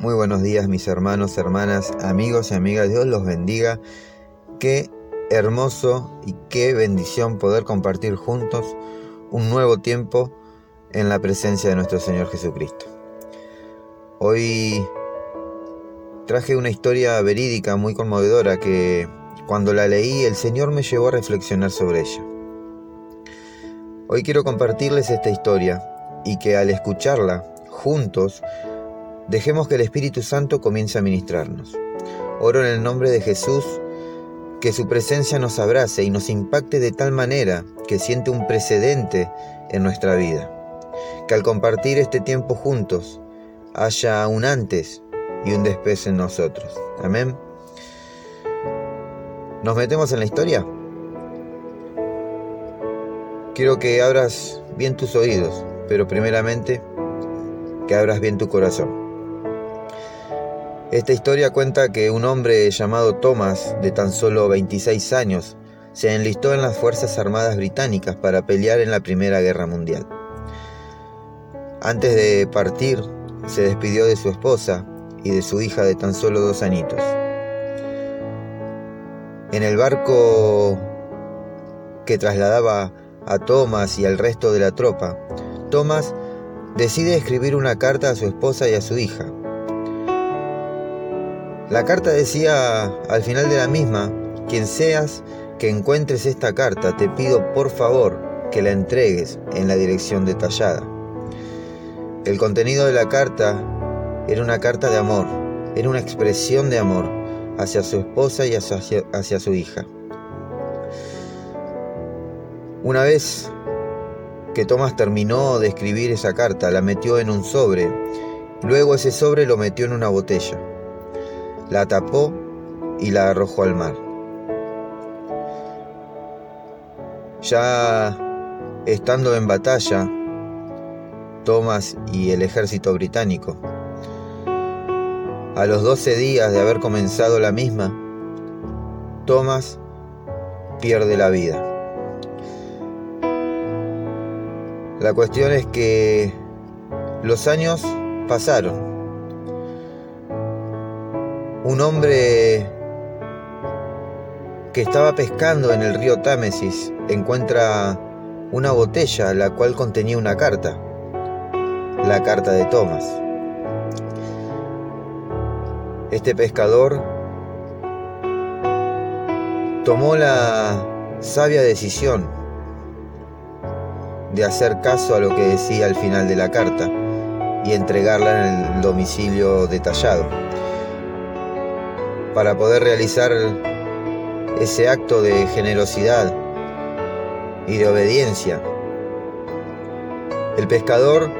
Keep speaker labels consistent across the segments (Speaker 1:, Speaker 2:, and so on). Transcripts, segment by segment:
Speaker 1: Muy buenos días mis hermanos, hermanas, amigos y amigas. Dios los bendiga. Qué hermoso y qué bendición poder compartir juntos un nuevo tiempo en la presencia de nuestro Señor Jesucristo. Hoy traje una historia verídica muy conmovedora que cuando la leí el Señor me llevó a reflexionar sobre ella. Hoy quiero compartirles esta historia y que al escucharla juntos Dejemos que el Espíritu Santo comience a ministrarnos. Oro en el nombre de Jesús, que su presencia nos abrace y nos impacte de tal manera que siente un precedente en nuestra vida. Que al compartir este tiempo juntos haya un antes y un después en nosotros. Amén. ¿Nos metemos en la historia? Quiero que abras bien tus oídos, pero primeramente que abras bien tu corazón. Esta historia cuenta que un hombre llamado Thomas, de tan solo 26 años, se enlistó en las Fuerzas Armadas Británicas para pelear en la Primera Guerra Mundial. Antes de partir, se despidió de su esposa y de su hija de tan solo dos añitos. En el barco que trasladaba a Thomas y al resto de la tropa, Thomas decide escribir una carta a su esposa y a su hija, la carta decía al final de la misma, quien seas que encuentres esta carta, te pido por favor que la entregues en la dirección detallada. El contenido de la carta era una carta de amor, era una expresión de amor hacia su esposa y hacia, su hija. Una vez que Thomas terminó de escribir esa carta, la metió en un sobre, luego ese sobre lo metió en una botella la tapó y la arrojó al mar. Ya estando en batalla, Thomas y el ejército británico, a los 12 días de haber comenzado la misma, Thomas pierde la vida. La cuestión es que los años pasaron un hombre que estaba pescando en el río Támesis encuentra una botella la cual contenía una carta, la carta de Tomás. Este pescador tomó la sabia decisión de hacer caso a lo que decía al final de la carta y entregarla en el domicilio detallado para poder realizar ese acto de generosidad y de obediencia. El pescador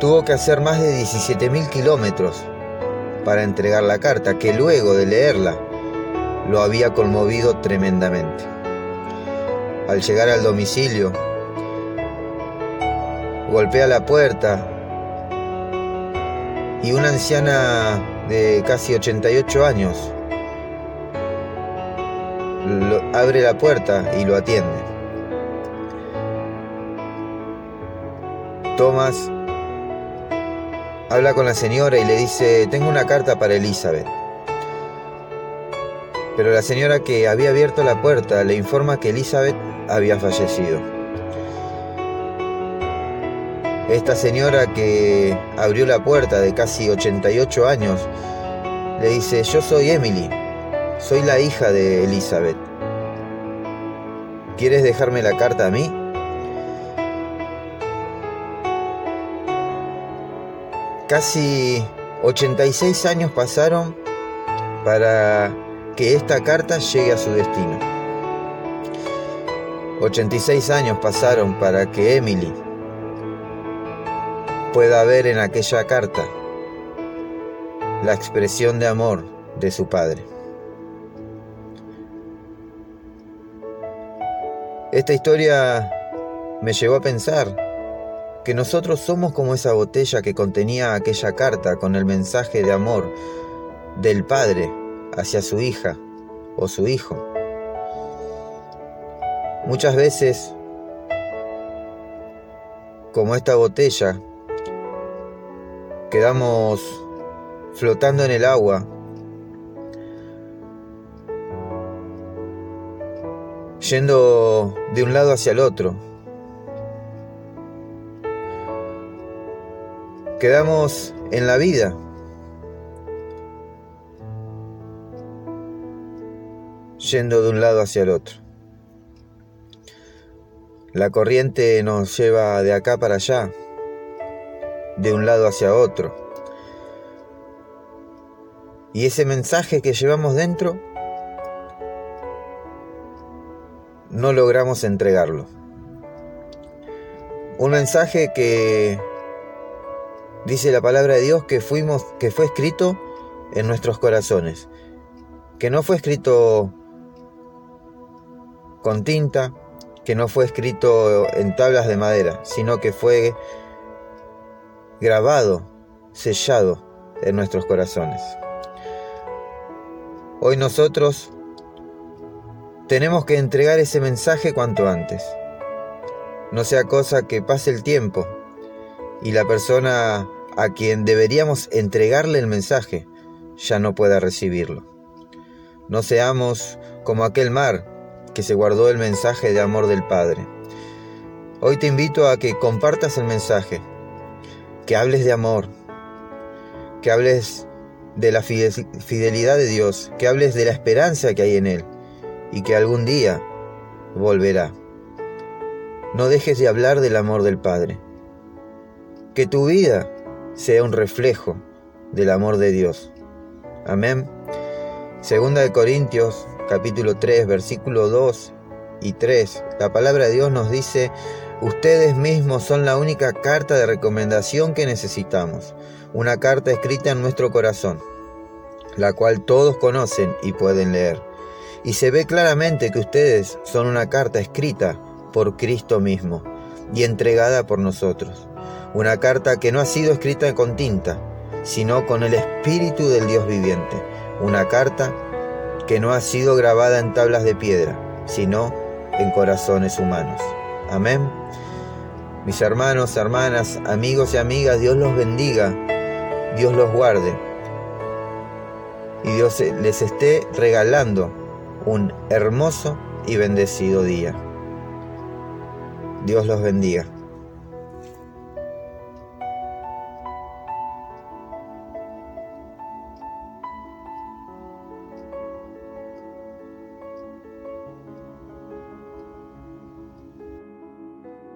Speaker 1: tuvo que hacer más de 17.000 kilómetros para entregar la carta, que luego de leerla lo había conmovido tremendamente. Al llegar al domicilio, golpea la puerta y una anciana de casi 88 años abre la puerta y lo atiende. Thomas habla con la señora y le dice, tengo una carta para Elizabeth. Pero la señora que había abierto la puerta le informa que Elizabeth había fallecido. Esta señora que abrió la puerta de casi 88 años le dice, yo soy Emily, soy la hija de Elizabeth. ¿Quieres dejarme la carta a mí? Casi 86 años pasaron para que esta carta llegue a su destino. 86 años pasaron para que Emily pueda ver en aquella carta la expresión de amor de su padre. Esta historia me llevó a pensar que nosotros somos como esa botella que contenía aquella carta con el mensaje de amor del padre hacia su hija o su hijo. Muchas veces, como esta botella, quedamos flotando en el agua, yendo de un lado hacia el otro. Quedamos en la vida. yendo de un lado hacia el otro. La corriente nos lleva de acá para allá, de un lado hacia otro. Y ese mensaje que llevamos dentro, no logramos entregarlo. Un mensaje que dice la palabra de Dios que fuimos que fue escrito en nuestros corazones, que no fue escrito con tinta, que no fue escrito en tablas de madera, sino que fue grabado, sellado en nuestros corazones. Hoy nosotros tenemos que entregar ese mensaje cuanto antes. No sea cosa que pase el tiempo y la persona a quien deberíamos entregarle el mensaje ya no pueda recibirlo. No seamos como aquel mar que se guardó el mensaje de amor del Padre. Hoy te invito a que compartas el mensaje, que hables de amor, que hables de la fidelidad de Dios, que hables de la esperanza que hay en Él y que algún día volverá. No dejes de hablar del amor del Padre. Que tu vida sea un reflejo del amor de Dios. Amén. Segunda de Corintios capítulo 3, versículo 2 y 3, la palabra de Dios nos dice, ustedes mismos son la única carta de recomendación que necesitamos, una carta escrita en nuestro corazón, la cual todos conocen y pueden leer. Y se ve claramente que ustedes son una carta escrita por Cristo mismo y entregada por nosotros. Una carta que no ha sido escrita con tinta, sino con el Espíritu del Dios viviente. Una carta que no ha sido grabada en tablas de piedra, sino en corazones humanos. Amén. Mis hermanos, hermanas, amigos y amigas, Dios los bendiga, Dios los guarde y Dios les esté regalando un hermoso y bendecido día. Dios los bendiga.